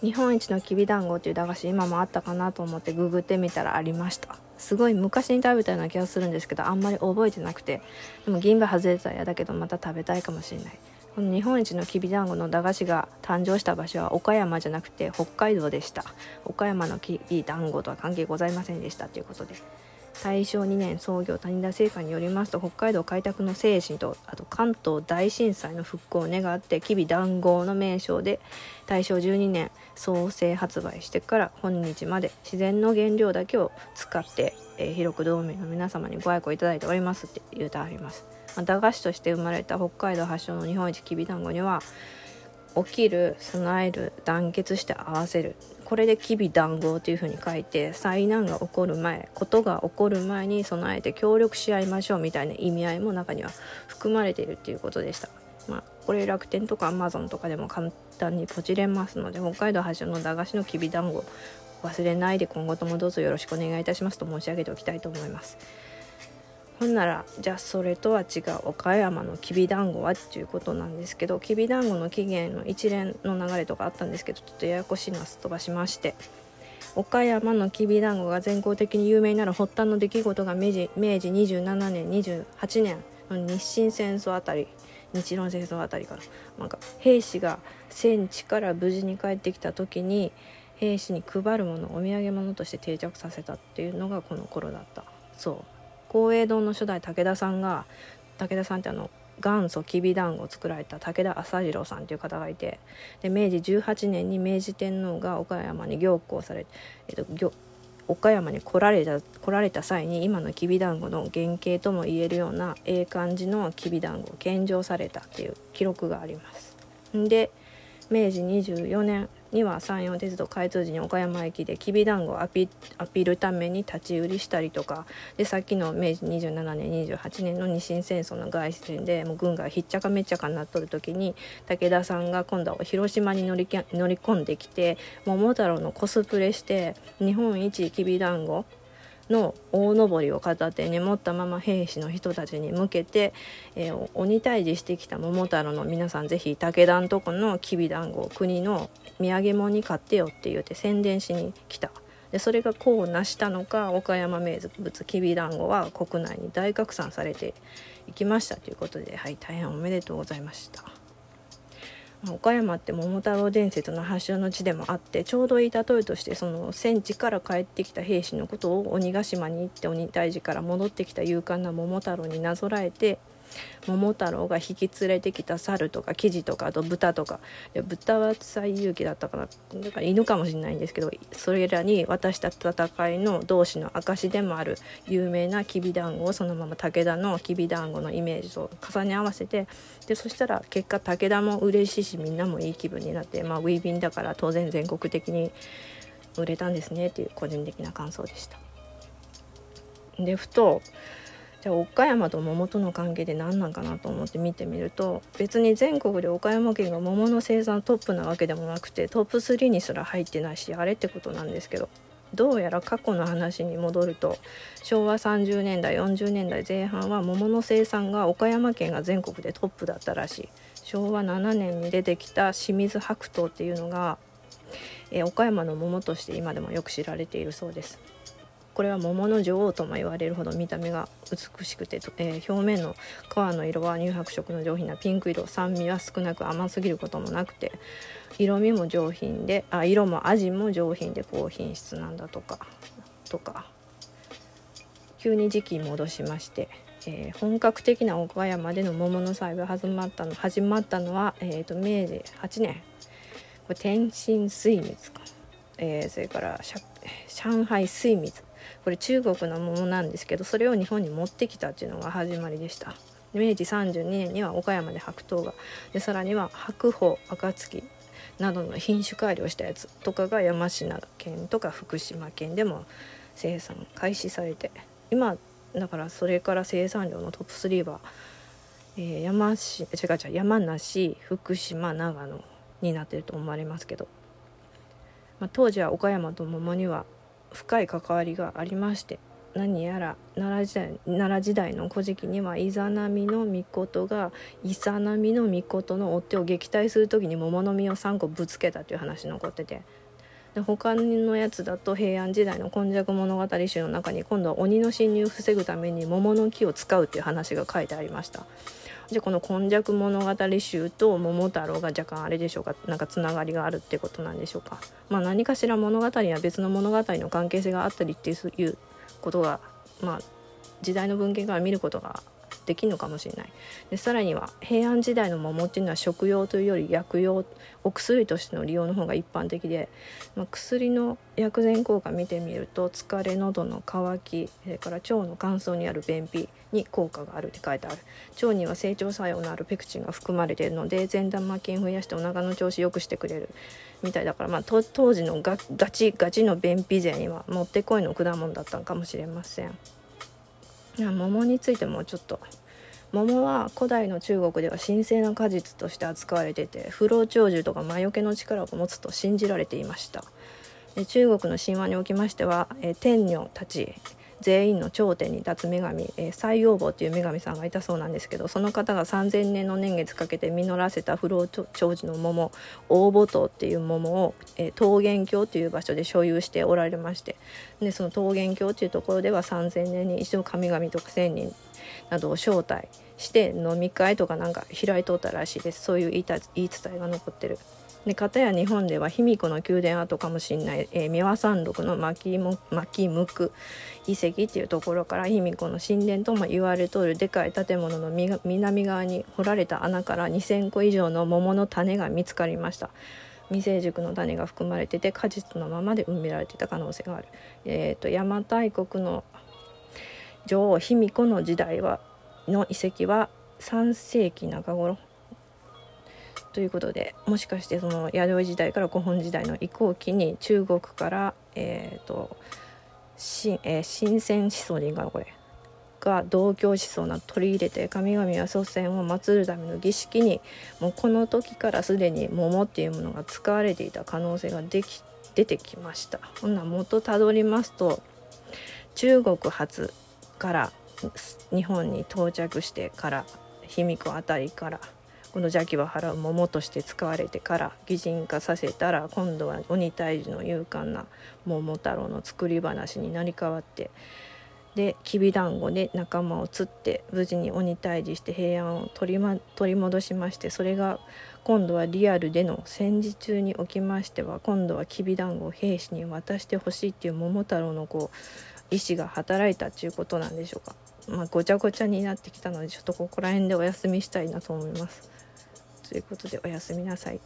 日本一のきびだんごっていう駄菓子今もあったかなと思ってググってみたらありました。すごい昔に食べたような気がするんですけどあんまり覚えてなくて。でも銀歯外れたら嫌だけどまた食べたいかもしれない。この日本一のきびだんごの駄菓子が誕生した場所は岡山じゃなくて北海道でした。岡山のきびだんごとは関係ございませんでしたということで。大正2年創業谷田製菓によりますと北海道開拓の精神とあと関東大震災の復興を願ってきび団子の名称で大正12年創生発売してから本日まで自然の原料だけを使って、えー、広く道民の皆様にご愛顧いただいております。って言うてあります、まあ、駄菓子として生まれた北海道発祥の日本一きび団子には起きる備える団結して合わせるこれで「きび談合」というふうに書いて災難が起こる前ことが起こる前に備えて協力し合いましょうみたいな意味合いも中には含まれているっていうことでした。まあ、これ楽天とかアマゾンとかでも簡単にポチれますので北海道発祥の駄菓子のきびだんご忘れないで今後ともどうぞよろしくお願いいたしますと申し上げておきたいと思います。ほんならじゃあそれとは違う岡山のきびだんごはっていうことなんですけどきびだんごの起源の一連の流れとかあったんですけどちょっとややこしいのはすっ飛ばしまして。岡山のきびだんごが全国的に有名になる発端の出来事が明治明治27年28年の日清戦争あたり日露戦争あたりからなんか兵士が戦地から無事に帰ってきた時に兵士に配るものお土産物として定着させたっていうのがこの頃だった。そう。光栄堂の初代武田さんが武田さんってあの元祖きびだんごを作られた武田朝次郎さんという方がいてで明治18年に明治天皇が岡山に行幸され、えっと、岡山に来られた来られた際に今のきびだんごの原型とも言えるようなええ感じのきびだんごを献上されたっていう記録があります。で明治24年には山陽鉄道開通時に岡山駅できびだんごをアピアピールために立ち売りしたりとかでさっきの明治27年28年の日清戦争の凱旋でもう軍がひっちゃかめっちゃかになっとる時に武田さんが今度は広島に乗り乗り込んできて桃太郎のコスプレして日本一きびだんごの大のりを片手に持ったまま兵士の人たちに向けて、えー、鬼退治してきた桃太郎の皆さん是非武田んとこのきびだんごを国の土産物に買ってよって言って宣伝しに来たでそれが功を成したのか岡山名物きびだんごは国内に大拡散されていきましたということではい大変おめでとうございました。岡山って桃太郎伝説の発祥の地でもあってちょうどいい例えとしてその戦地から帰ってきた兵士のことを鬼ヶ島に行って鬼退治から戻ってきた勇敢な桃太郎になぞらえて桃太郎が引き連れてきた猿とか生地とかあと豚とか豚は最勇気だったかなだから犬かもしれないんですけどそれらに渡した戦いの同士の証でもある有名なきびだんごをそのまま武田のきびだんごのイメージと重ね合わせてでそしたら結果武田も嬉しいしみんなもいい気分になって、まあ、ウィービンだから当然全国的に売れたんですねっていう個人的な感想でした。でふとじゃあ岡山と桃との関係で何なんかなと思って見てみると別に全国で岡山県が桃の生産トップなわけでもなくてトップ3にすら入ってないしあれってことなんですけどどうやら過去の話に戻ると昭和30年代40年代前半は桃の生産が岡山県が全国でトップだったらしい。昭和7年に出てきた清水白桃っていうのが、え岡山の桃として今でもよく知られているそうです。これは桃の女王とも言われるほど見た目が美しくて、えー、表面の皮の色は乳白色の上品なピンク色酸味は少なく甘すぎることもなくて色味も上品であ色も味も上品で高品質なんだとかとか急に時期戻しまして、えー、本格的な岡山での桃の栽培始まったの始まったのは、えーと、明治8年。これ天津水蜜か、えー、それから上海水蜜。これ中国のものなんですけどそれを日本に持ってきたっていうのが始まりでした。明治32年には岡山で白桃がでさらには白鳳暁などの品種改良したやつとかが山科県とか福島県でも生産開始されて今だからそれから生産量のトップ3は、えー、山市違う違う山梨福島長野になってると思われますけど、まあ、当時は岡山と桃には深い関わりがありまして何やら奈良時代奈良時代の古事記にはイザナミの御事がイサナミの御事の追手を撃退する時に桃の実を3個ぶつけたという話残っててで他のやつだと平安時代の「今昔物語集」の中に今度は鬼の侵入を防ぐために桃の木を使うっていう話が書いてありました。じゃあこの「今昔物語集」と「桃太郎」が若干あれでしょうかなんかつながりがあるってことなんでしょうか。まあ、何かしら物語は別の物語の関係性があったりっていうことが、まあ、時代の文献から見ることができるのかもしれないでさらには平安時代の桃っていうのは食用というより薬用お薬としての利用の方が一般的で、まあ、薬の薬膳効果見てみると疲れ喉の渇きそれから腸の乾燥にある便秘に効果があるって書いてある腸には成長作用のあるペクチンが含まれているので善玉菌増やしてお腹の調子良くしてくれるみたいだから、まあ、当時のガチガチの便秘勢にはもってこいの果物だったのかもしれません。桃についてもちょっと。桃は古代の中国では神聖な果実として扱われてて不老長寿とか魔除けの力を持つと信じられていました。で中国の神話におきましては、天女たち。全員の頂点に立つ女神、えー、西王母という女神さんがいたそうなんですけどその方が3,000年の年月かけて実らせた不老長寿の桃大母島っていう桃を、えー、桃源郷という場所で所有しておられましてでその桃源郷というところでは3,000年に一度神々と仙人などを招待して飲み会とかなんか開いとったらしいですそういう言い伝えが残ってる。で片や日本では卑弥呼の宮殿跡かもしれない、えー、三輪山麓の牧牧向く遺跡っていうところから卑弥呼の神殿とも言われとるでかい建物の南側に掘られた穴から2,000個以上の桃の種が見つかりました。未成熟の種が含まれてて果実のままで埋められてた可能性がある。えーと、邪馬台国の女王卑弥呼の時代はの遺跡は3世紀中頃ということでもしかしてその弥生時代から古墳時代の移行期に中国からえっ、ー、と新、えー、新鮮思想でいいかなこれ。が道教思想など取り入れて神々は祖先を祀るための儀式にもうこの時からすでに桃っていうものが使われていた可能性ができ出てきました。ほんな元たどりますと中国発から日本に到着してから卑弥呼あたりからこの邪気は払う桃として使われてから擬人化させたら今度は鬼退治の勇敢な桃太郎の作り話になり変わってできびだんごで仲間を釣って無事に鬼退治して平安を取り,、ま、取り戻しましてそれが今度はリアルでの戦時中におきましては今度はきびだんごを兵士に渡してほしいっていう桃太郎のこう意志が働いたっていうことなんでしょうか。まあ、ごちゃごちゃになってきたのでちょっとここら辺でお休みしたいなと思います。ということでおやすみなさい。